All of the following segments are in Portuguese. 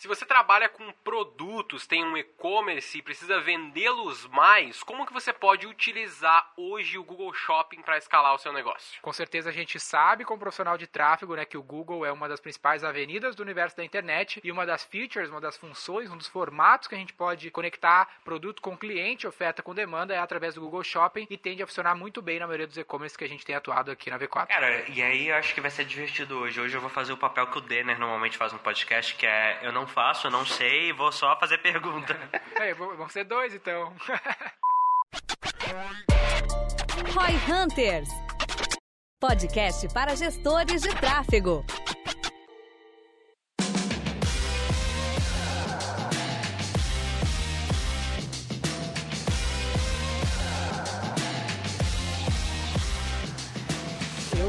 Se você trabalha com produtos, tem um e-commerce e precisa vendê-los mais, como que você pode utilizar hoje o Google Shopping para escalar o seu negócio? Com certeza a gente sabe, como profissional de tráfego, né, que o Google é uma das principais avenidas do universo da internet e uma das features, uma das funções, um dos formatos que a gente pode conectar produto com cliente, oferta com demanda é através do Google Shopping e tende a funcionar muito bem na maioria dos e-commerce que a gente tem atuado aqui na V4. Cara, e aí eu acho que vai ser divertido hoje. Hoje eu vou fazer o papel que o Denner normalmente faz no podcast, que é eu não faço, eu não sei, vou só fazer pergunta. é, vamos ser dois então. Roy Hunters podcast para gestores de tráfego.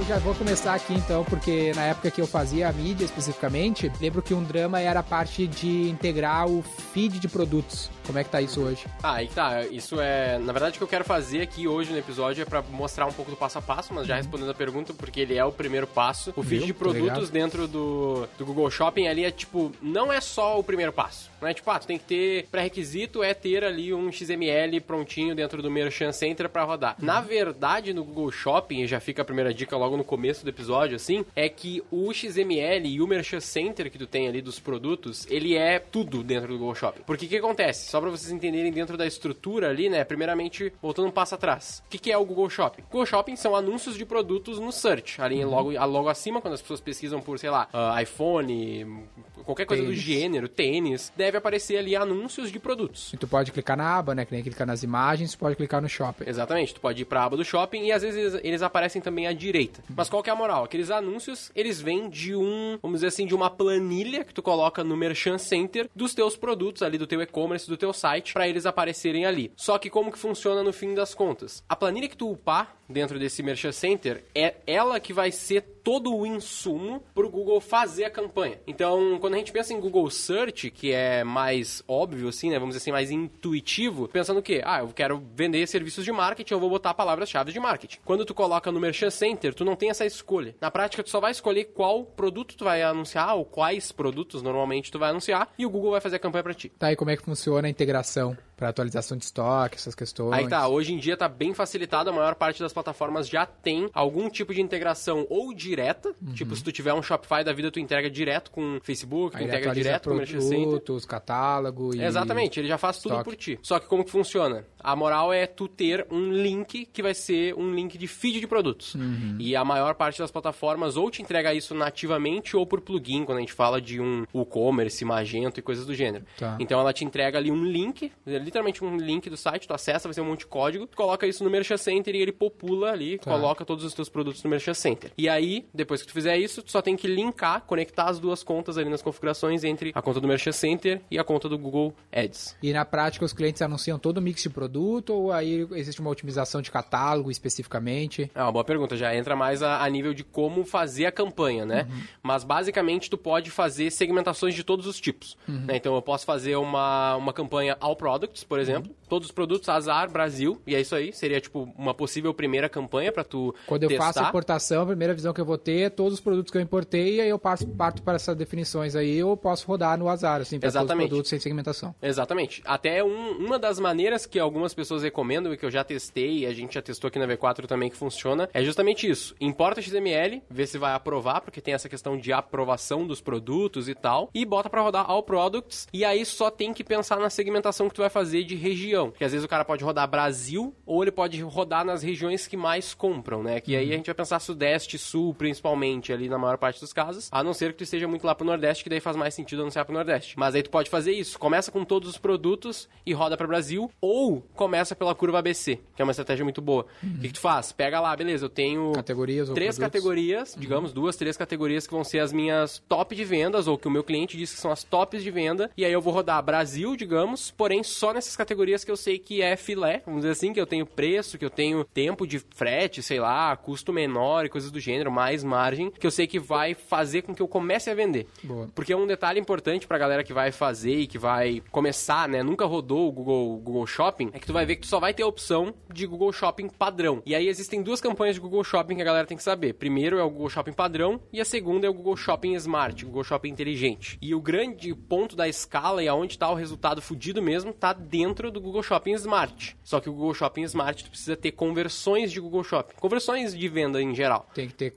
Já vou começar aqui então, porque na época que eu fazia a mídia especificamente, lembro que um drama era a parte de integrar o feed de produtos. Como é que tá isso hoje? Ah, aí tá. Isso é. Na verdade, o que eu quero fazer aqui hoje no episódio é para mostrar um pouco do passo a passo, mas já uhum. respondendo a pergunta, porque ele é o primeiro passo. O feed Viu? de produtos dentro do, do Google Shopping ali é tipo, não é só o primeiro passo. Não é tipo, ah, tu tem que ter pré-requisito é ter ali um XML prontinho dentro do Merchant Center para rodar. Uhum. Na verdade, no Google Shopping, e já fica a primeira dica logo no começo do episódio, assim, é que o XML e o Merchant Center que tu tem ali dos produtos, ele é tudo dentro do Google Shopping. Porque o que acontece? Só só para vocês entenderem dentro da estrutura ali, né? Primeiramente, voltando um passo atrás. O que, que é o Google Shopping? Google Shopping são anúncios de produtos no search. Ali uhum. logo, logo acima, quando as pessoas pesquisam por, sei lá, uh, iPhone, qualquer coisa tênis. do gênero, tênis, deve aparecer ali anúncios de produtos. E tu pode clicar na aba, né? Que nem clicar nas imagens, tu pode clicar no shopping. Exatamente, tu pode ir pra aba do shopping e às vezes eles, eles aparecem também à direita. Uhum. Mas qual que é a moral? Aqueles anúncios, eles vêm de um, vamos dizer assim, de uma planilha que tu coloca no Merchant Center dos teus produtos ali, do teu e-commerce, do teu site, para eles aparecerem ali. Só que como que funciona no fim das contas? A planilha que tu upar dentro desse Merchant Center é ela que vai ser todo o insumo para o Google fazer a campanha. Então, quando a gente pensa em Google Search, que é mais óbvio, assim, né? Vamos dizer assim, mais intuitivo, pensando o quê? Ah, eu quero vender serviços de marketing, eu vou botar palavras-chave de marketing. Quando tu coloca no Merchant Center, tu não tem essa escolha. Na prática, tu só vai escolher qual produto tu vai anunciar, ou quais produtos normalmente tu vai anunciar, e o Google vai fazer a campanha para ti. Tá, e como é que funciona a integração? para atualização de estoque, essas questões. Aí tá, hoje em dia tá bem facilitado, a maior parte das plataformas já tem algum tipo de integração ou direta, uhum. tipo se tu tiver um Shopify da vida, tu entrega direto com Facebook, tu integra direto com o produtos, catálogo e Exatamente, ele já faz tudo por ti. Só que como que funciona? A moral é tu ter um link que vai ser um link de feed de produtos. Uhum. E a maior parte das plataformas ou te entrega isso nativamente ou por plugin, quando a gente fala de um e-commerce, Magento e coisas do gênero. Tá. Então ela te entrega ali um link, literalmente um link do site, tu acessa, vai ser um monte de código, tu coloca isso no Merchant Center e ele popula ali, tá. coloca todos os teus produtos no Merchant Center. E aí, depois que tu fizer isso, tu só tem que linkar, conectar as duas contas ali nas configurações entre a conta do Merchant Center e a conta do Google Ads. E na prática os clientes anunciam todo o mix de produto ou aí existe uma otimização de catálogo especificamente? É uma boa pergunta, já entra mais a, a nível de como fazer a campanha, né? Uhum. Mas basicamente tu pode fazer segmentações de todos os tipos. Uhum. Né? Então eu posso fazer uma, uma campanha all products, por exemplo, uhum. todos os produtos Azar Brasil, e é isso aí, seria tipo uma possível primeira campanha para tu Quando testar. eu faço a importação, a primeira visão que eu vou ter todos os produtos que eu importei, e aí eu passo, parto para essas definições aí, eu posso rodar no Azar, assim, para todos os produtos sem segmentação. Exatamente. Até um, uma das maneiras que algumas pessoas recomendam e que eu já testei, e a gente já testou aqui na V4 também que funciona, é justamente isso. Importa XML, vê se vai aprovar, porque tem essa questão de aprovação dos produtos e tal, e bota para rodar all products, e aí só tem que pensar na segmentação que tu vai fazer de região. Porque às vezes o cara pode rodar Brasil, ou ele pode rodar nas regiões que mais compram, né? Que aí a gente vai pensar Sudeste, Sul, principalmente, ali na maior parte dos casos, a não ser que tu esteja muito lá pro Nordeste, que daí faz mais sentido anunciar pro Nordeste. Mas aí tu pode fazer isso. Começa com todos os produtos e roda para Brasil, ou começa pela curva ABC, que é uma estratégia muito boa. Uhum. O que, que, tu faz? Pega lá, beleza, eu tenho categorias três categorias, uhum. digamos, duas, três categorias que vão ser as minhas top de vendas, ou que o meu cliente diz que são as tops de venda, e aí eu vou rodar Brasil, digamos, porém só nessas categorias que eu sei que é filé, vamos dizer assim, que eu tenho preço, que eu tenho tempo de frete, sei lá, custo menor e coisas do gênero, mais mais margem, que eu sei que vai fazer com que eu comece a vender. Boa. Porque um detalhe importante pra galera que vai fazer e que vai começar, né, nunca rodou o Google, Google Shopping, é que tu vai ver que tu só vai ter a opção de Google Shopping padrão. E aí existem duas campanhas de Google Shopping que a galera tem que saber. Primeiro é o Google Shopping padrão e a segunda é o Google Shopping Smart, Google Shopping inteligente. E o grande ponto da escala e aonde tá o resultado fudido mesmo, tá dentro do Google Shopping Smart. Só que o Google Shopping Smart tu precisa ter conversões de Google Shopping. Conversões de venda em geral. Tem que ter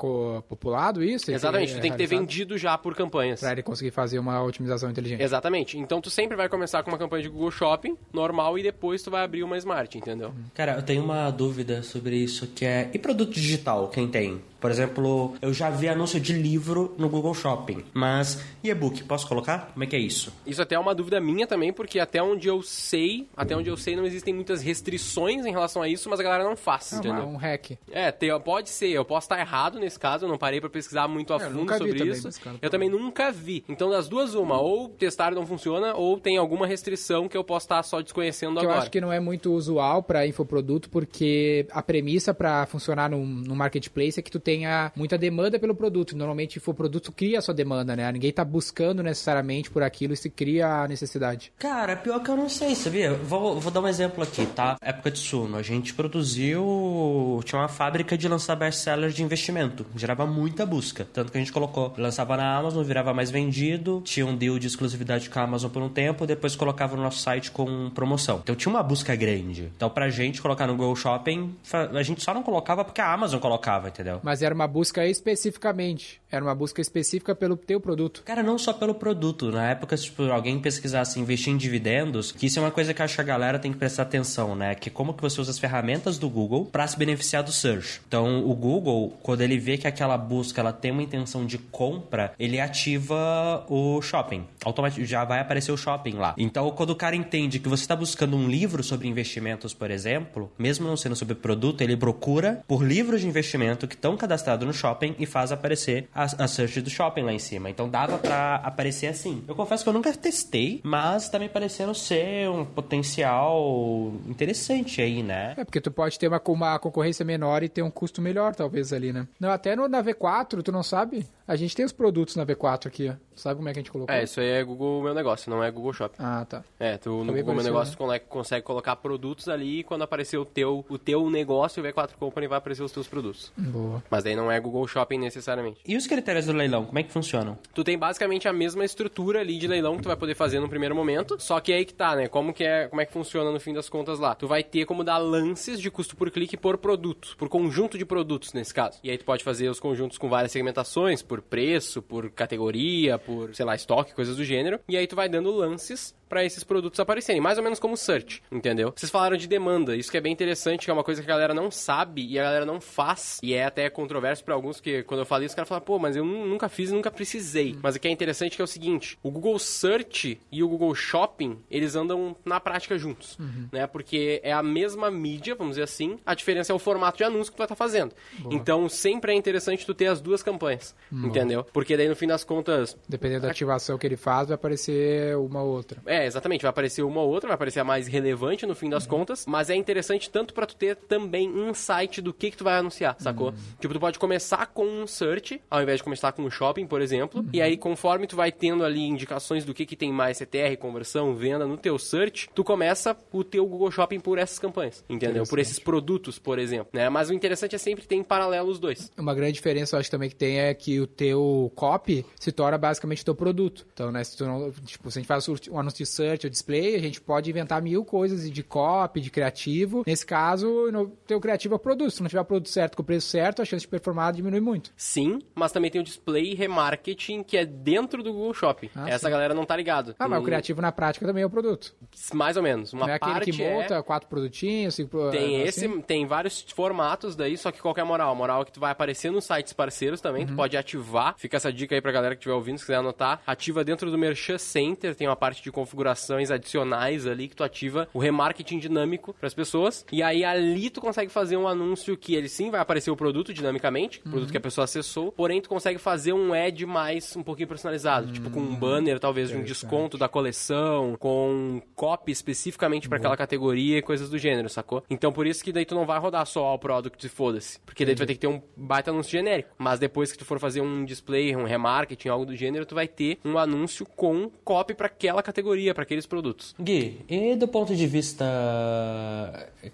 populado isso? Exatamente, tu tem que ter vendido já por campanhas. Pra ele conseguir fazer uma otimização inteligente. Exatamente. Então tu sempre vai começar com uma campanha de Google Shopping normal e depois tu vai abrir uma Smart, entendeu? Cara, eu tenho uma dúvida sobre isso que é. E produto digital, quem tem? Por exemplo, eu já vi anúncio de livro no Google Shopping. Mas e e-book, posso colocar? Como é que é isso? Isso até é uma dúvida minha também, porque até onde eu sei, até onde eu sei não existem muitas restrições em relação a isso, mas a galera não faz, É uma- entendeu? um hack. É, tem- pode ser, eu posso estar errado nesse caso, eu não parei pra pesquisar muito a É, eu fundo sobre também, isso. cara, eu também nunca vi. Então, das duas, uma, ou testar não funciona, ou tem alguma restrição que eu posso estar só desconhecendo Que eu agora. acho que não é muito usual para infoproduto, porque a premissa para funcionar no, no marketplace é que tu tenha muita demanda pelo produto. Normalmente, infoproduto cria a sua demanda, né? Ninguém tá buscando necessariamente por aquilo e se cria a necessidade. Cara, pior que eu não sei, sabia? Vou, vou dar um exemplo aqui, tá? Época de Suno, a gente produziu. Tinha uma fábrica de lançar best-sellers de investimento. Gerava muita busca. Tanto que a gente colocou, lançava na Amazon, virava mais vendido, tinha um deal de exclusividade com a Amazon por um tempo, depois colocava no nosso site com promoção. Então tinha uma busca grande. Então pra gente colocar no Google Shopping, a gente só não colocava porque a Amazon colocava, entendeu? Mas era uma busca especificamente. Era uma busca específica pelo teu produto. Cara, não só pelo produto. Na época, se tipo, alguém pesquisasse investir em dividendos, que isso é uma coisa que acho que a galera tem que prestar atenção, né? Que como que você usa as ferramentas do Google para se beneficiar do search. Então, o Google, quando ele vê que aquela busca ela tem uma intenção de compra, ele ativa o shopping. Automaticamente já vai aparecer o shopping lá. Então, quando o cara entende que você está buscando um livro sobre investimentos, por exemplo, mesmo não sendo sobre produto, ele procura por livros de investimento que estão cadastrados no shopping e faz aparecer a, a search do shopping lá em cima. Então dava pra aparecer assim. Eu confesso que eu nunca testei, mas tá me parecendo ser um potencial interessante aí, né? É, porque tu pode ter uma, uma concorrência menor e ter um custo melhor, talvez, ali, né? Não, até no, na V4, tu não sabe? A gente tem os produtos na V4 aqui, ó. Sabe como é que a gente colocou? É, isso aí é Google Meu Negócio, não é Google Shopping. Ah, tá. É, tu no Também Google Meu Negócio né? consegue colocar produtos ali e quando aparecer o teu, o teu negócio, o V4 Company vai aparecer os teus produtos. Boa. Mas daí não é Google Shopping necessariamente. E os critérios do leilão, como é que funcionam? Tu tem basicamente a mesma estrutura ali de leilão que tu vai poder fazer no primeiro momento, só que aí que tá, né? Como que é, como é que funciona no fim das contas lá? Tu vai ter como dar lances de custo por clique por produto, por conjunto de produtos nesse caso. E aí tu pode fazer os conjuntos com várias segmentações, por preço, por categoria, por, sei lá, estoque, coisas do gênero. E aí tu vai dando lances pra esses produtos aparecerem, mais ou menos como search, entendeu? Vocês falaram de demanda, isso que é bem interessante, que é uma coisa que a galera não sabe e a galera não faz, e é até controverso pra alguns que quando eu falei isso, os caras falam, pô, mas eu nu- nunca fiz e nunca precisei. Mas o que é interessante que é o seguinte, o Google Search e o Google Shopping, eles andam na prática juntos, né? Porque é a mesma mídia, vamos dizer assim, a diferença é o formato de anúncio que tu vai estar fazendo. Então, sempre é interessante tu ter as duas campanhas, entendeu? Porque daí no fim das contas, Dependendo da ativação que ele faz, vai aparecer uma ou outra. é, exatamente. Vai aparecer uma ou outra, vai aparecer a mais relevante no fim das contas, mas é interessante tanto pra tu ter também insight do que que tu vai anunciar, sacou? Tipo, tu pode começar com um search, ao invés de começar com um shopping, por exemplo, e aí conforme tu vai tendo ali indicações do que que tem mais CTR, conversão, venda no teu search, tu começa o teu Google Shopping por essas campanhas, entendeu? Por esses produtos, por exemplo, né? Mas o interessante é sempre ter em paralelo os dois. Uma grande diferença, eu acho também que tem é que o teu copy se torna basicamente o teu produto. Então, né, se tu não, tipo, se a gente faz um anúncio de search ou display, a gente pode inventar mil coisas de copy, de criativo. Nesse caso, no teu criativo é o produto. Se não tiver o produto certo com o preço certo, a chance de performar diminui muito. Sim, mas também tem o display remarketing que é dentro do Google Shopping. Ah, Essa sim. galera não tá ligado. Ah, mas o Hum, criativo na prática também é o produto. Mais ou menos. Uma não é aquele parte que é- monta quatro produtinhos, cinco Tem assim? esse, tem vários formatos daí, só que qual que é a moral? A moral é que tu vai aparecer nos sites parceiros também, Uhum. tu pode ativar. Fica essa dica aí pra galera que estiver ouvindo, se quiser anotar. Ativa dentro do Merchan Center, tem uma parte de configurações adicionais ali que tu ativa o remarketing dinâmico para as pessoas. E aí ali tu consegue fazer um anúncio que ele sim vai aparecer o produto dinamicamente, o produto que a pessoa acessou, porém tu consegue fazer um ad mais um pouquinho personalizado, tipo com um banner talvez de um desconto da coleção, com copy especificamente para aquela categoria e coisas do gênero, sacou? Então por isso que daí tu não vai rodar só ao product e foda-se, porque daí tu vai ter que ter um baita anúncio genérico. Mas depois que tu for fazer um display, um remarketing, algo do gênero, tu vai ter um anúncio com copy para aquela categoria, para aqueles produtos. Gui, e do ponto de vista,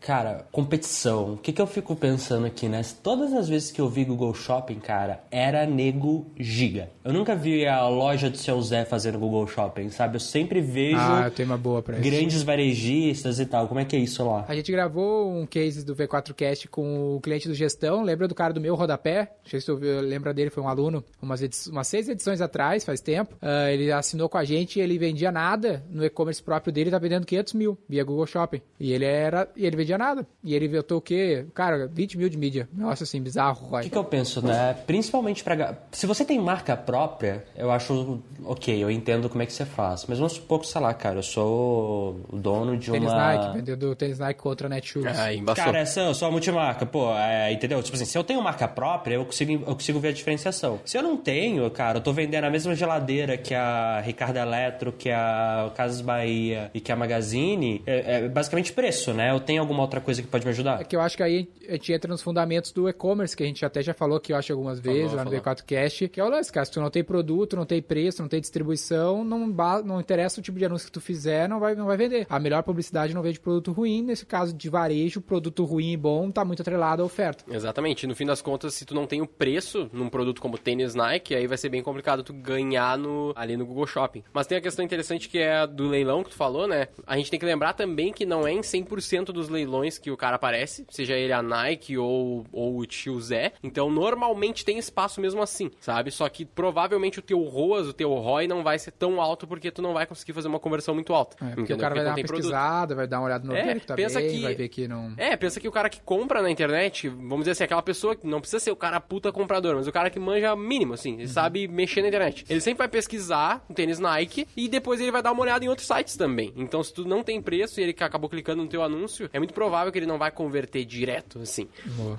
cara, competição, o que, que eu fico pensando aqui, né? Todas as vezes que eu vi Google Shopping, cara, era nego giga. Eu nunca vi a loja do seu Zé fazendo Google Shopping, sabe? Eu sempre vejo Ah, eu tenho uma boa pra isso. grandes varejistas e tal. Como é que é isso lá? A gente gravou um case do V4Cast com o cliente do gestão. Lembra do cara do meu rodapé? Não sei se tu viu- lembra dele, foi um aluno. Umas, edi- umas seis edições atrás, faz tempo. Ah, ele assinou com a gente e ele vendia nada no e-commerce próprio dele, tá vendendo 500 mil via Google Shopping. E ele era. E ele vendia nada. E ele vetou o quê? Cara, 20 mil de mídia. Nossa, assim, bizarro, O que, que eu penso, né? Principalmente pra. Se você tem marca própria, eu acho ok, eu entendo como é que você faz. Mas vamos supor que, sei lá, cara, eu sou o dono de Tênis uma. Nike, vendendo tênis Nike contra Netshoes. Ah, embaçou. Cara, essa eu sou a multimarca, pô, é, entendeu? Tipo assim, se eu tenho marca própria, eu consigo, eu consigo ver a diferenciação. Se eu não tenho, cara, eu tô vendendo a mesma geladeira que a Ricardo Eletro, que a Casas Bahia e que a Magazine, é, é basicamente preço, né? Eu tenho alguma outra coisa que pode me ajudar? É que eu acho que aí a gente entra nos fundamentos do e-commerce, que a gente até já falou aqui, eu acho, algumas vezes, lá no falou. V4Cast, que é o lance, cara. Se tu não tem produto, não tem preço, não tem distribuição, não, não interessa o tipo de anúncio que tu fizer, não vai, não vai vender. A melhor publicidade não vende produto ruim. Nesse caso de varejo, produto ruim e bom tá muito atrelado à oferta. Exatamente. No fim das contas, se tu não tem o preço num produto como tênis Nike, aí vai ser bem complicado tu ganhar no, ali no Google Shopping. Mas tem a questão interessante que é do leilão que tu falou, né? A gente tem que lembrar também que não é em 100% dos leilões que o cara aparece, seja ele a Nike ou, ou o tio Zé. Então, normalmente tem espaço mesmo assim, sabe? Só que provavelmente o teu ROAS, o teu ROI não vai ser tão alto porque tu não vai conseguir fazer uma conversão muito alta. É, porque entendeu? o cara vai não dar uma tem produto. pesquisada, vai dar uma olhada no É, orgânico, tá pensa bem, que- vai ver que não... É, pensa que o cara que compra na internet, vamos dizer assim, aquela pessoa que não precisa ser o cara puta comprador, mas o cara que manja mínimo, assim, ele sabe mexer na internet. Ele sempre vai pesquisar um tênis Nike e depois ele vai dar uma olhada em outros sites também. Então, se tu não tem preço e ele acabou clicando no teu anúncio, é muito provável que ele não vai converter direto, assim.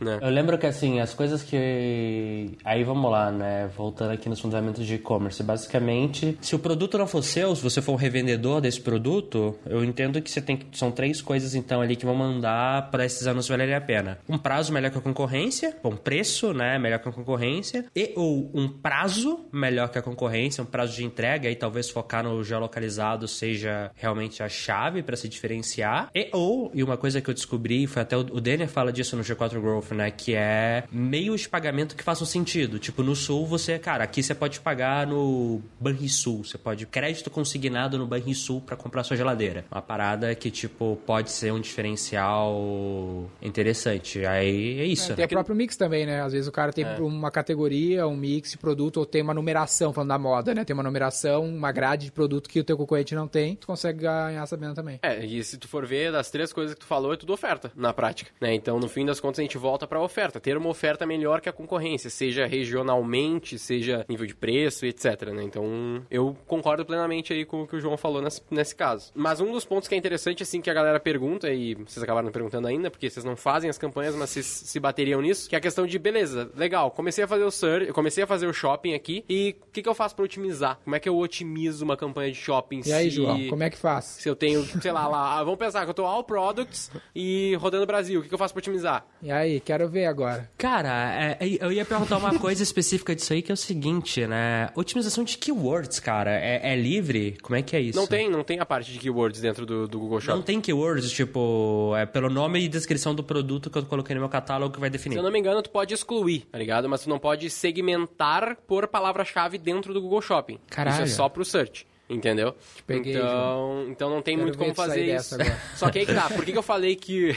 Né? Eu lembro que, assim, as coisas que... Aí, vamos lá, né? Voltando aqui nos fundamentos de e-commerce. Basicamente, se o produto não for seu, se você for um revendedor desse produto, eu entendo que você tem que... São três coisas, então, ali que vão mandar para esses anúncios valerem a pena. Um prazo melhor que a concorrência, bom, preço, né? Melhor que a concorrência. E ou um prazo melhor que a concorrência, um prazo de entrega, e talvez focar no geolocalizado seja realmente a chave para se diferenciar. E ou, e uma coisa que eu descobri, foi até o o Denner fala disso no G4 Growth, né? Que é meios de pagamento que façam sentido. Tipo, no Sul, você, cara, aqui você pode pagar no Banrisul. Você pode crédito consignado no Banrisul para comprar sua geladeira. Uma parada que, tipo, pode ser um diferencial interessante. Aí é isso, É, tem né? o próprio mix também, né? Às vezes o cara tem uma categoria, um mix de produto, ou tem uma numeração, falando da moda, né? Tem uma numeração, uma grade de produto que o teu concorrente não tem, tu consegue ganhar sabendo também. É, e se tu for ver, das três coisas que tu falou, é tudo oferta, na prática, né? Então, no fim das contas, a gente volta pra oferta. Ter uma oferta melhor que a concorrência, seja regionalmente, seja nível de preço, etc, né? Então, eu concordo plenamente aí com o que o João falou nesse, nesse caso. Mas um dos pontos que é interessante, assim, que a galera pergunta, e vocês acabaram perguntando ainda, porque vocês não fazem as campanhas, mas vocês se bateriam nisso, que é a questão de, beleza, legal, comecei a fazer o search, eu comecei a fazer o shopping aqui, e o que, que eu faço pra otimizar? Como é que eu otimizo uma campanha de shopping? E aí. João, como é que faz? Se eu tenho, sei lá, lá, ah, vamos pensar que eu tô all products e rodando Brasil, o que, que eu faço pra otimizar? E aí, quero ver agora. Cara, é, é, eu ia perguntar uma coisa específica disso aí, que é o seguinte, né? Otimização de keywords, cara, é, é livre? Como é que é isso? Não tem, não tem a parte de keywords dentro do, do Google Não Shopping. tem keywords, tipo, é pelo nome e descrição do produto que eu coloquei no meu catálogo que vai definir. Se eu não me engano, tu pode excluir, tá ligado? Mas tu não pode segmentar por palavra-chave dentro do Google Shopping. Caralho. Isso é só pro search. Entendeu? peguei, então, então não tem Quero muito como fazer isso. Só que aí que tá. Por que, que eu falei que.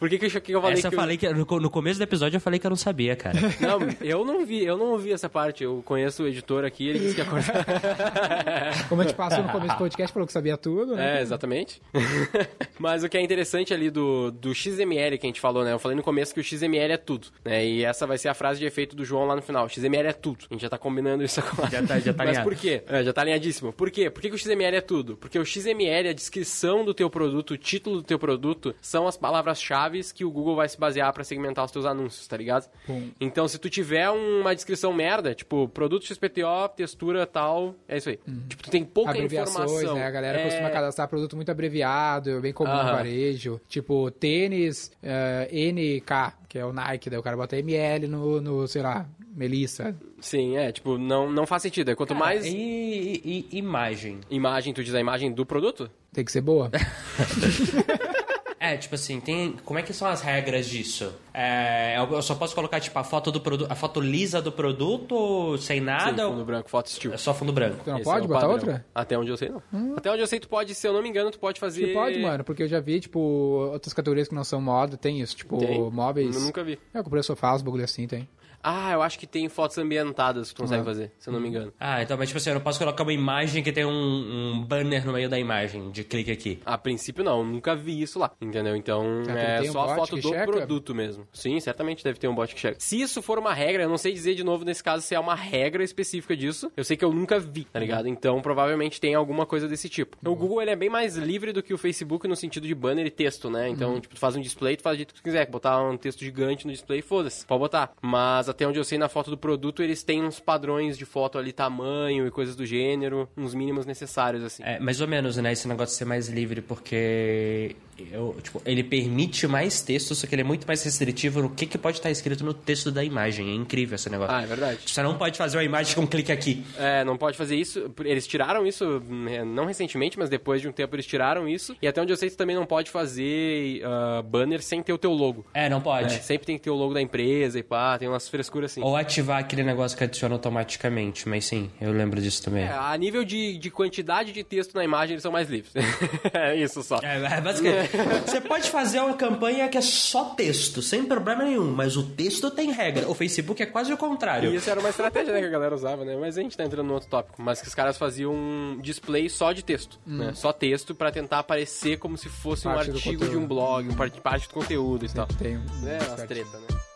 Por que, que, eu, que eu falei Essa que. eu falei que no, começo do episódio eu falei que eu não sabia, cara. Não, eu não vi, eu não ouvi essa parte. Eu conheço o editor aqui, ele disse que ia cortar. Como a gente passou no começo do podcast, falou que sabia tudo, né? É, exatamente. Mas o que é interessante ali do, do XML que a gente falou, né? Eu falei no começo que o XML é tudo, né? E essa vai ser a frase de efeito do João lá no final. XML é tudo. A gente já tá combinando isso agora. Já tá- já tá Mas alinhado. por quê? É, já tá alinhadíssimo. Por quê? quê? Por que, que o XML é tudo? Porque o XML, a descrição do teu produto, o título do teu produto, são as palavras-chave que o Google vai se basear para segmentar os teus anúncios, tá ligado? Pum. Então, se tu tiver uma descrição merda, tipo, produto XPTO, textura tal, é isso aí. Tipo, tu tem pouca abreviações, informação. né? A galera é... costuma cadastrar produto muito abreviado, bem comum no Aham. varejo. Tipo, tênis eh, NK, que é o Nike, daí o cara bota ML no, no sei lá, Melissa. Sim, é, tipo, não, não faz sentido. É Quanto mais E, e- e imagem? imagem, tu diz a imagem do produto? Tem que ser boa. É, tipo assim, tem. Como é que são as regras disso? É, eu só posso colocar, tipo, a foto do produto. A foto lisa do produto, sem Sim, nada? fundo branco, foto estilo. É só fundo branco. Tu não Esse pode é botar padrão. outra? Até onde eu sei, não. Até onde eu sei, tu pode, se eu não me engano, tu pode fazer... Que pode, mano, porque eu já vi, tipo, outras categorias que não são moda, tem isso, tipo, Tem? móveis. Eu nunca vi. É, eu comprei sofá, os bagulho assim, tem. Ah, eu acho que tem fotos ambientadas que tu consegue Ah. fazer, se eu não me engano. Ah, então, mas tipo assim, eu não posso colocar uma imagem que tem um, um banner no meio da imagem, de clique aqui. A princípio não, nunca vi isso lá, entendeu? Então que é tem um só a foto do checa? produto mesmo. Sim, certamente deve ter um bot que checa. Se isso for uma regra, eu não sei dizer de novo nesse caso se é uma regra específica disso. Eu sei que eu nunca vi, tá ligado? Então provavelmente tem alguma coisa desse tipo. O Google ele é bem mais livre do que o Facebook no sentido de banner e texto, né? Então, tipo, tu faz um display, tu faz do jeito que tu quiser. Botar um texto gigante no display, foda-se, pode botar. Mas até onde eu sei na foto do produto, eles têm uns padrões de foto ali, tamanho e coisas do gênero, uns mínimos necessários, assim. É, mais ou menos, né? Esse negócio de ser mais livre, porque eu, tipo, ele permite mais texto, só que ele é muito mais restritivo no que, que pode estar escrito no texto da imagem. É incrível esse negócio. Ah, é verdade. Você não pode fazer uma imagem com um clique aqui. É, não pode fazer isso. Eles tiraram isso, né, não recentemente, mas depois de um tempo eles tiraram isso. E até onde eu sei, tu também não pode fazer ah, banner sem ter o teu logo. É, não pode. É, sempre tem que ter o logo da empresa e pá, tem umas frescuras assim. Ou ativar aquele negócio que adiciona automaticamente. Mas sim, eu lembro disso também. É, a nível de, de quantidade de texto na imagem, eles são mais livres. é isso só. É, é basicamente. Você pode fazer uma campanha que é só texto, sem problema nenhum, mas o texto tem regra. O Facebook é quase o contrário. E isso era uma estratégia né, que a galera usava, né? Mas a gente tá entrando no outro tópico. Mas que os caras faziam um display só de texto, né? Só texto pra tentar aparecer como se fosse um Parte do artigo de um blog, um parte, parte do conteúdo e tal. Tem um É, umas treta, né?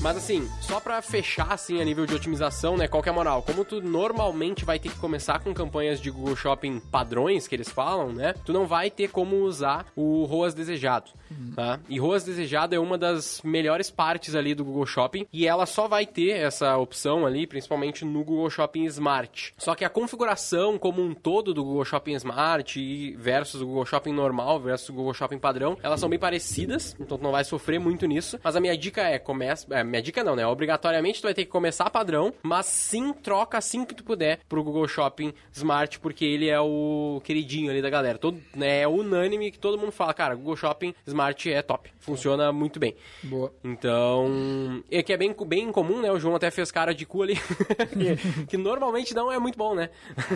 Mas assim, só pra fechar assim a nível de otimização, né, qual que é a moral? Como tu normalmente vai ter que começar com campanhas de Google Shopping padrões que eles falam, né? Tu não vai ter como usar o ROAS desejado, tá? E ROAS desejado é uma das melhores partes ali do Google Shopping e ela só vai ter essa opção ali, principalmente no Google Shopping Smart. Só que a configuração como um todo do Google Shopping Smart e versus o Google Shopping normal versus o Google Shopping padrão, elas são bem parecidas, então tu não vai sofrer muito nisso. Mas a minha dica é, começa, é, minha dica não, né? Obrigatoriamente tu vai ter que começar padrão, mas sim troca assim que tu puder pro Google Shopping Smart, porque ele é o queridinho ali da galera. Todo, né, é unânime que todo mundo fala, cara, Google Shopping Smart é top, funciona muito bem. Boa. Então, é que é bem, bem comum, né? O João até fez cara de cu ali, que, que normalmente não é muito bom, né?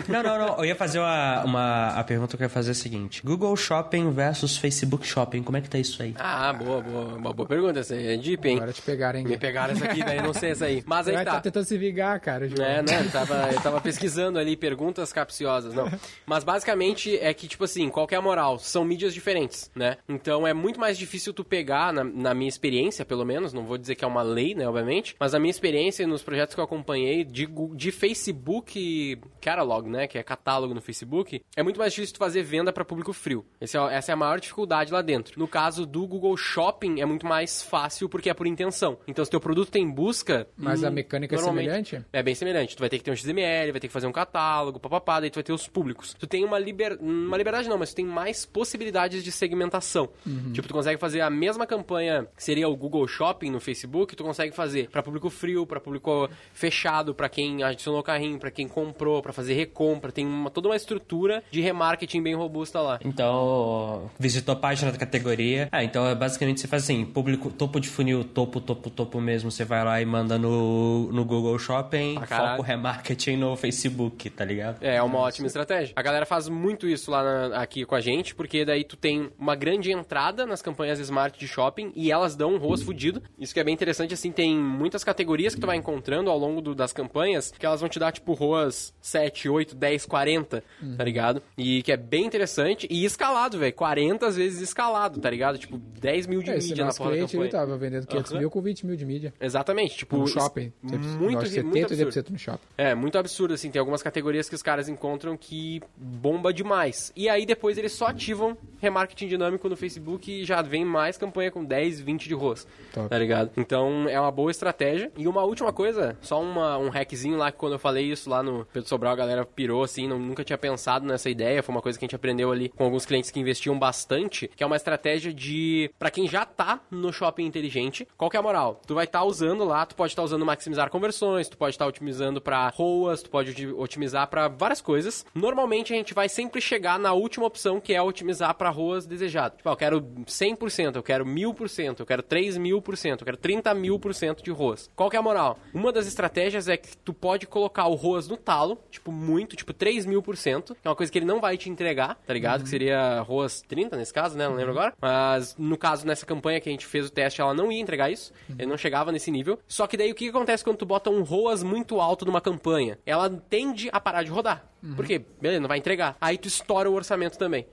Não, não, não. Eu ia fazer uma, uma. A pergunta que eu ia fazer é a seguinte: Google Shopping versus Facebook Shopping, como é que tá isso aí? Ah, boa, boa, uma boa pergunta essa é deep, hein? Agora te pegaram, hein? Me pegaram essa aqui, daí não sei essa aí. Mas aí tá. tá tentando se vingar, cara. João. É, né? Eu tava, eu tava pesquisando ali perguntas capciosas, não. Mas basicamente é que, tipo assim, qual que é a moral? São mídias diferentes, né? Então é muito mais difícil tu pegar, na, na minha experiência, pelo menos, não vou dizer que é uma lei, né, obviamente, mas a minha experiência nos projetos que eu acompanhei de, de Facebook Catalog, né, que é catálogo no Facebook, é muito mais difícil tu fazer venda para público frio. Esse é- essa é a maior dificuldade lá dentro. No caso do Google Shopping, é muito mais fácil porque é por intenção. Então, se teu produto tem busca... Mas a hum, mecânica é semelhante? é bem semelhante. Tu vai ter que ter um XML, vai ter que fazer um catálogo, papapá, daí tu vai ter os públicos. Tu tem uma, liber... uma liberdade não, mas tu tem mais possibilidades de segmentação. Uhum. Tipo, tu consegue fazer a mesma campanha que seria o Google Shopping no Facebook, tu consegue fazer pra público frio, pra público fechado, pra quem adicionou carrinho, pra quem comprou, pra fazer recompra. Tem uma, toda uma estrutura de remarketing bem robusta lá. Então, visitou a página da categoria. Ah, então é basicamente você faz assim: público, topo de funil, topo, topo, topo mesmo. Você vai lá e manda no, no Google Shopping, caralho. foco remarketing no Facebook, tá ligado? É, é uma ótima estratégia. A galera faz muito isso lá na- aqui com a gente, porque daí tu tem uma grande entrada nas campanhas Smart de shopping e elas dão um ROAS fudido. Isso que é bem interessante, assim, tem muitas categorias que tu vai encontrando ao longo do- das campanhas que elas vão te dar, tipo, ROAS 7, 8, 10, 40, tá ligado? E que é bem interessante e escalado, velho. 40 vezes escalado, tá ligado? Tipo, 10 mil de É, esse mídia na nosso porra da cliente, ele tava vendendo 500 Aham. mil com 20 mil de mídia. Exatamente, tipo, No shopping. muito, Acho que muito 70, absurdo. 80% no shopping. É, muito absurdo, assim. Tem algumas categorias que os caras encontram que bomba demais. E aí depois eles só ativam remarketing dinâmico no Facebook e já vem mais campanha com 10, 20 de ROAS. Top. Tá ligado? Então é uma boa estratégia. E uma última coisa, só uma, um hackzinho lá que quando eu falei isso lá no Pedro Sobral, a galera pirou assim, não, nunca tinha pensado nessa ideia. Foi uma coisa que a gente aprendeu ali com alguns clientes que investiam bastante, que é uma estratégia de. Pra quem já tá no shopping inteligente, qual que é a moral? Tu vai estar usando lá, tu pode estar usando maximizar conversões, tu pode estar otimizando pra ROAS, tu pode oti- otimizar pra várias coisas. Normalmente a gente vai sempre chegar na última opção, que é otimizar pra ROAS desejado. Tipo, ah, eu quero 100%, eu quero 1000%, eu quero 3000%, eu quero 30 mil por cento de ROAS. Qual que é a moral? Uma das estratégias é que tu pode colocar o ROAS no talo, tipo, muito, tipo 3 mil por cento, que é uma coisa que ele não vai te entregar, tá ligado? Que seria ROAS 30 nesse caso, né? Não lembro agora. Mas no caso, nessa campanha que a gente fez o teste, ela não ia entregar isso. Ele não chegava nesse nível. Só que daí o que acontece quando tu bota um ROAS muito alto numa campanha? Ela tende a parar de rodar. Por quê? Beleza, não vai entregar. Aí tu estoura o orçamento também.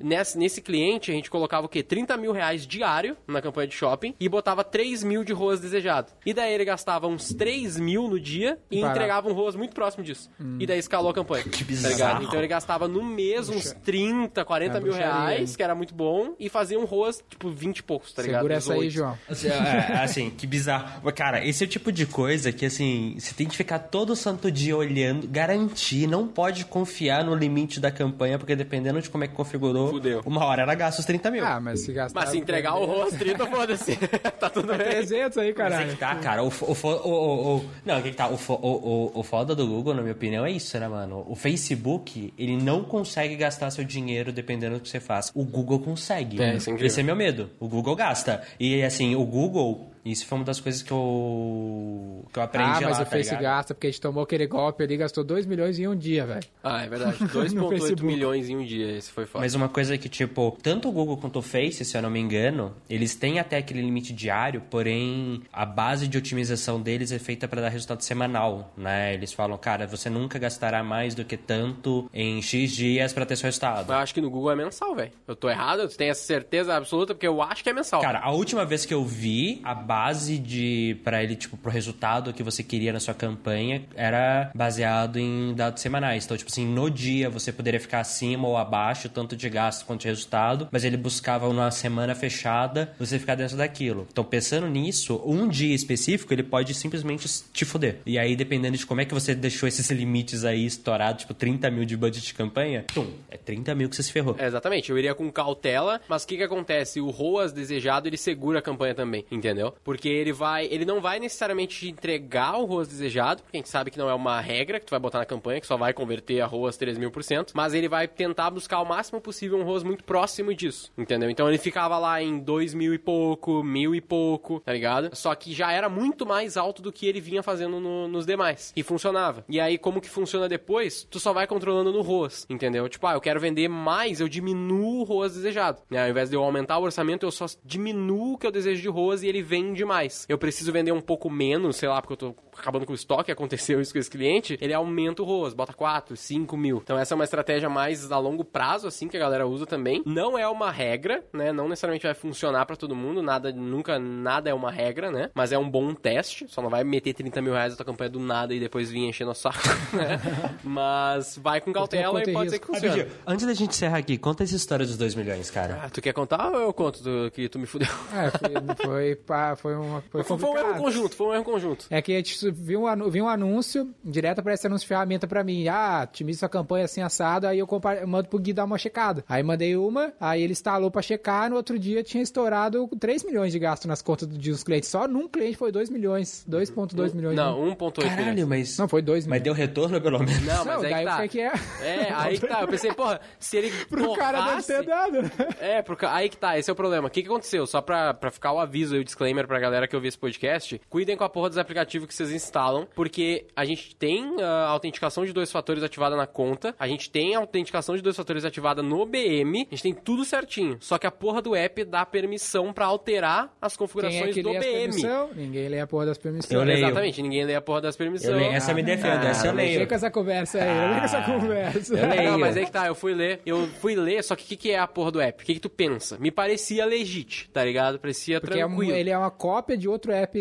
Nesse, nesse cliente, a gente colocava o quê? 30 mil reais diário na campanha de shopping e botava 3 mil de ROAS desejado. E daí ele gastava uns 3 mil no dia e Barato. entregava um ROAS muito próximo disso. E daí escalou a campanha. Que bizarro. Então ele gastava no mês uns 30, 40 É mil bruxaria, reais, hein? que era muito bom, e fazia um ROAS, tipo, 20 e poucos, tá ligado? Segura essa aí, 18. João. Assim, é, assim, que bizarro. Mas, Cara, esse é o tipo de coisa que, assim, você tem que ficar todo santo dia olhando, garantir, não pode confiar no limite da campanha, porque dependendo de como é que configurou, Fudeu. uma hora ela gasta os 30 mil. Ah, mas se gastar... Mas se entregar o ROAS 30, foda-se. tá tudo bem. 300 aí, Mas é caralho. tá, cara. O, o, o, o, o- não, o que que tá? O, o, o, o foda do Google, na minha opinião, é isso, né, mano? O Facebook, ele não consegue gastar seu dinheiro dependendo do que você faz. O Google consegue. É, isso é incrível. Esse é meu medo. O Google gasta. E, assim, o Google... Isso foi uma das coisas que eu, que eu aprendi Ah, mas lá, o tá Face ligado? gasta, porque a gente tomou aquele golpe ali, gastou 2 milhões em um dia, velho. Ah, é verdade. No 2,8 Facebook. milhões em um dia. Esse foi foda. Mas uma coisa que, tipo, tanto o Google quanto o Face, se eu não me engano, eles têm até aquele limite diário, porém a base de otimização deles é feita para dar resultado semanal, né? Eles falam, cara, você nunca gastará mais do que tanto em X dias para ter seu resultado. Eu acho que no Google é mensal, velho. Eu tô errado? Tu tem essa certeza absoluta? Porque eu acho que é mensal. Cara, a última vez que eu vi a base de para ele tipo pro resultado que você queria na sua campanha era baseado em dados semanais. Então, tipo assim, no dia você poderia ficar acima ou abaixo tanto de gasto quanto de resultado, mas ele buscava numa semana fechada você ficar dentro daquilo. Então, pensando nisso, um dia específico ele pode simplesmente te foder. E aí, dependendo de como é que você deixou esses limites aí estourados, tipo 30 mil de budget de campanha, tum, é 30 mil que você se ferrou. É, exatamente, eu iria com cautela, mas o que que acontece? O ROAS desejado, ele segura a campanha também, entendeu? Porque ele vai, ele não vai necessariamente te entregar o ROAS desejado, porque a gente sabe que não é uma regra que tu vai botar na campanha, que só vai converter a ROAS 3 mil por cento, mas ele vai tentar buscar o máximo possível um ROAS muito próximo disso, entendeu? Então ele ficava lá em 2 mil e pouco, mil e pouco, tá ligado? Só que já era muito mais alto do que ele vinha fazendo no- nos demais, e funcionava. E aí, como que funciona depois? Tu só vai controlando no ROAS, entendeu? Tipo, ah, eu quero vender mais, eu diminuo o ROAS desejado. Né? Ao invés de eu aumentar o orçamento, eu só diminuo o que eu desejo de ROAS e ele vende mais. Eu preciso vender um pouco menos, sei lá, porque eu tô acabando com o estoque, aconteceu isso com esse cliente, ele aumenta o ROAS, bota 4, 5 mil. Então essa é uma estratégia mais a longo prazo, assim, que a galera usa também. Não é uma regra, né? Não necessariamente vai funcionar pra todo mundo, nada, nunca, nada é uma regra, né? Mas é um bom teste, só não vai meter 30 mil reais na tua campanha do nada e depois vir enchendo o saco, né? Mas vai com cautela e pode ser que funcione. Antes da gente encerrar aqui, conta essa história dos 2 milhões, cara. Ah, tu quer contar ou eu conto do, que tu me fudeu? É, foi, foi, pá, foi, uma, foi Foi, foi um erro conjunto, foi um erro conjunto. É que a gente viu um, viu um anúncio, direto aparece anúncio de ferramenta pra mim. Ah, otimiza sua campanha assim assado, aí eu, compa- eu mando pro Gui dar uma checada. Aí mandei uma, aí ele instalou pra checar, no outro dia tinha estourado 3 milhões de gasto nas contas do- de uns clientes. Só num cliente foi 2 milhões, 2.2 milhões. Não, 1.8 Caralho, milhões. mas. Não, foi 2 Mas milhões. deu retorno, pelo menos. Não, mas Não, aí tá. foi que é. É, aí que tá. Eu pensei, porra, se ele Pro cara deve ter dado, né? É, porque aí que tá, esse é o problema. O que, que aconteceu? Só pra, pra ficar o aviso aí, o disclaimer pra galera que ouvir esse podcast, cuidem com a porra dos aplicativos que vocês instalam, porque a gente tem a autenticação de dois fatores ativada na conta, a gente tem a autenticação de dois fatores ativada no BM, a gente tem tudo certinho. Só que a porra do app dá permissão pra alterar as Quem configurações é que do BM. Ninguém lê a porra das permissões. Eu leio. Exatamente, ninguém lê a porra das permissões. Eu leio- essa me defende, essa eu leio. Chega com essa conversa aí, eu com essa conversa. eu leio. Não, mas aí que tá, eu fui ler, eu fui ler, só que o que, que é a porra do app? O que, que tu pensa? Me parecia legit, tá ligado? Parecia Porque é um- tranquilo. ele é uma cópia de outro app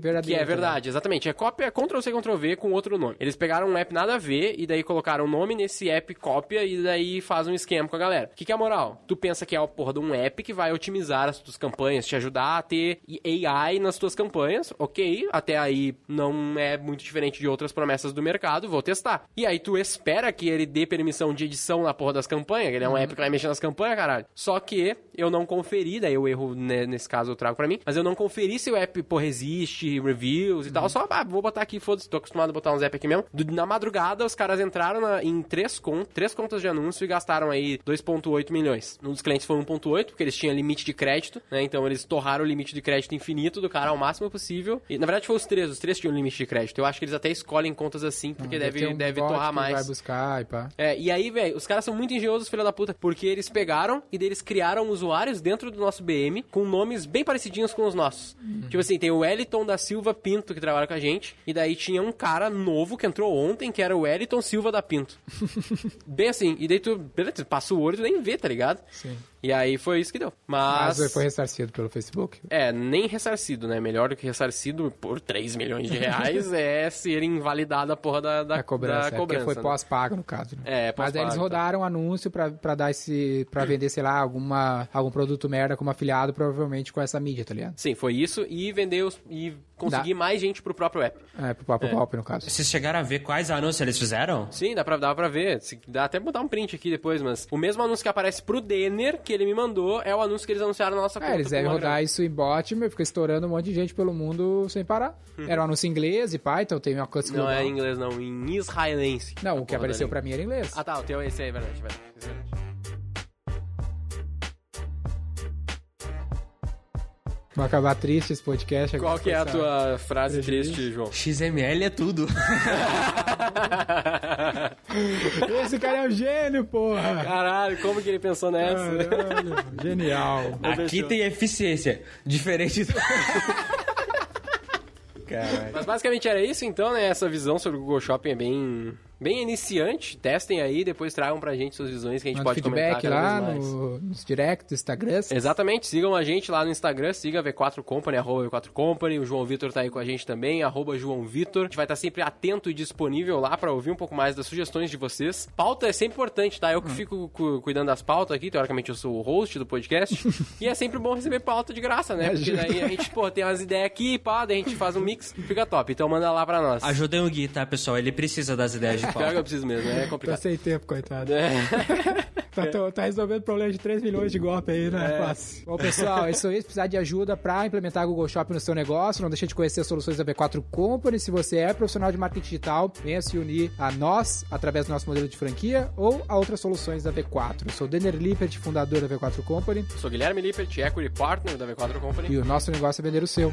verdadeiro. Que é tá verdade, exatamente. É cópia, Ctrl-C, Ctrl-V com outro nome. Eles pegaram um app nada a ver e daí colocaram o nome nesse app cópia e daí faz um esquema com a galera. O que, que é a moral? Tu pensa que é a porra de um app que vai otimizar as tuas campanhas, te ajudar a ter AI nas tuas campanhas. Ok, até aí não é muito diferente de outras promessas do mercado, vou testar. E aí tu espera que ele dê permissão de edição na porra das campanhas, que ele é um app que vai mexer nas campanhas, caralho. Só que eu não conferi, daí o erro né, nesse caso eu trago pra mim, mas eu não conferi se o app, porra, existe, reviews e tal, só, ah, vou botar aqui, foda-se, tô acostumado a botar uns app aqui mesmo. Do- na madrugada, os caras entraram na- em três, con três contas de anúncio e gastaram aí 2.8 milhões. Um dos clientes foi 1.8, porque eles tinham limite de crédito, né, então eles torraram o limite de crédito infinito do cara ao máximo possível. E, na verdade, foi os três, os três tinham limite de crédito. Eu acho que eles até escolhem contas assim, porque deve, ter um deve torrar mais. vai buscar e pá. É, e aí, velho, os caras são muito engenhosos, filha da puta, porque eles pegaram e daí eles criaram usuários dentro do nosso BM com nomes bem parecidinhos com os nossos. Tipo assim, tem o Wellington da Silva Pinto que trabalha com a gente, e daí tinha um cara novo que entrou ontem, que era o Wellington Silva da Pinto. bem assim, e daí tu, beleza, tu passa o olho e tu nem vê, tá ligado? Sim. E aí foi isso que deu. Mas. Mas foi ressarcido pelo Facebook. É, nem ressarcido, né? Melhor do que ressarcido por 3 milhões de reais é ser invalidada a porra da, da a cobrança, da é, porque cobrança, foi né? pós-pago no caso, né? É, Mas daí eles pós-pago, rodaram um anúncio pra, pra dar esse, pra vender, sei lá, alguma, algum produto merda como afiliado, provavelmente com essa mídia, tá ligado? Sim, foi isso e vender os, e conseguir mais gente pro próprio app. É, pro próprio golpe, no caso. Vocês chegaram a ver quais anúncios eles fizeram? Sim, dá pra, dá pra ver. Dá até botar um print aqui depois, mas o mesmo anúncio que aparece pro Denner, que ele me mandou, é o anúncio que eles anunciaram na nossa conta. É, eles devem rodar isso em bot, mas fica estourando um monte de gente pelo mundo sem parar. Era um anúncio em inglês e pá, então tem uma coisa. Não global. é em inglês, não, em israelense. Não, o que apareceu pra mim era em inglês. Ah tá, o teu esse aí, é verdade, verdade. é. Vai acabar triste esse podcast. Qual que é a tua frase triste, João? XML é tudo. Esse cara é um gênio, porra! Caralho, como que ele pensou nessa? Caralho, genial. Aqui tem eficiência. Diferente do. Caralho. Mas basicamente era isso então, né? Essa visão sobre o Google Shopping é bem, bem iniciante. Testem aí, depois tragam pra gente suas visões que a gente Manda pode comentar feedback cada lá vez mais. no, nos directs, Instagrams. Exatamente, sigam a gente lá no Instagram, siga a V4 Company, arroba V4 Company, o João Vitor tá aí com a gente também, arroba João Vitor. A gente vai estar sempre atento e disponível lá pra ouvir um pouco mais das sugestões de vocês. Pauta é sempre importante, tá? Eu que fico cu- cuidando das pautas aqui, teoricamente eu sou o host do podcast, e é sempre bom receber pauta de graça, né? Porque daí a gente, pô, tem umas ideias aqui, pá, daí a gente faz um mix, fica top. Então manda lá pra nós. Ajudem o Gui, tá, pessoal? Ele precisa das ideias de Pior que eu preciso mesmo, é Tá complicado. sem tempo, coitado. É. Tá, tá- tá resolvendo problema de 3 milhões de golpe aí, né? Fácil. Bom, pessoal, é isso aí. Se precisar de ajuda pra implementar Google Shopping no seu negócio, não deixe de conhecer as soluções da V4 Company. Se você é profissional de marketing digital, venha se unir a nós através do nosso modelo de franquia ou a outras soluções da V4. Eu sou o Denner Lippert, fundador da V4 Company, Sou Guilherme Lippert, Equity Partner da V4 Company. e o nosso negócio é vender o seu.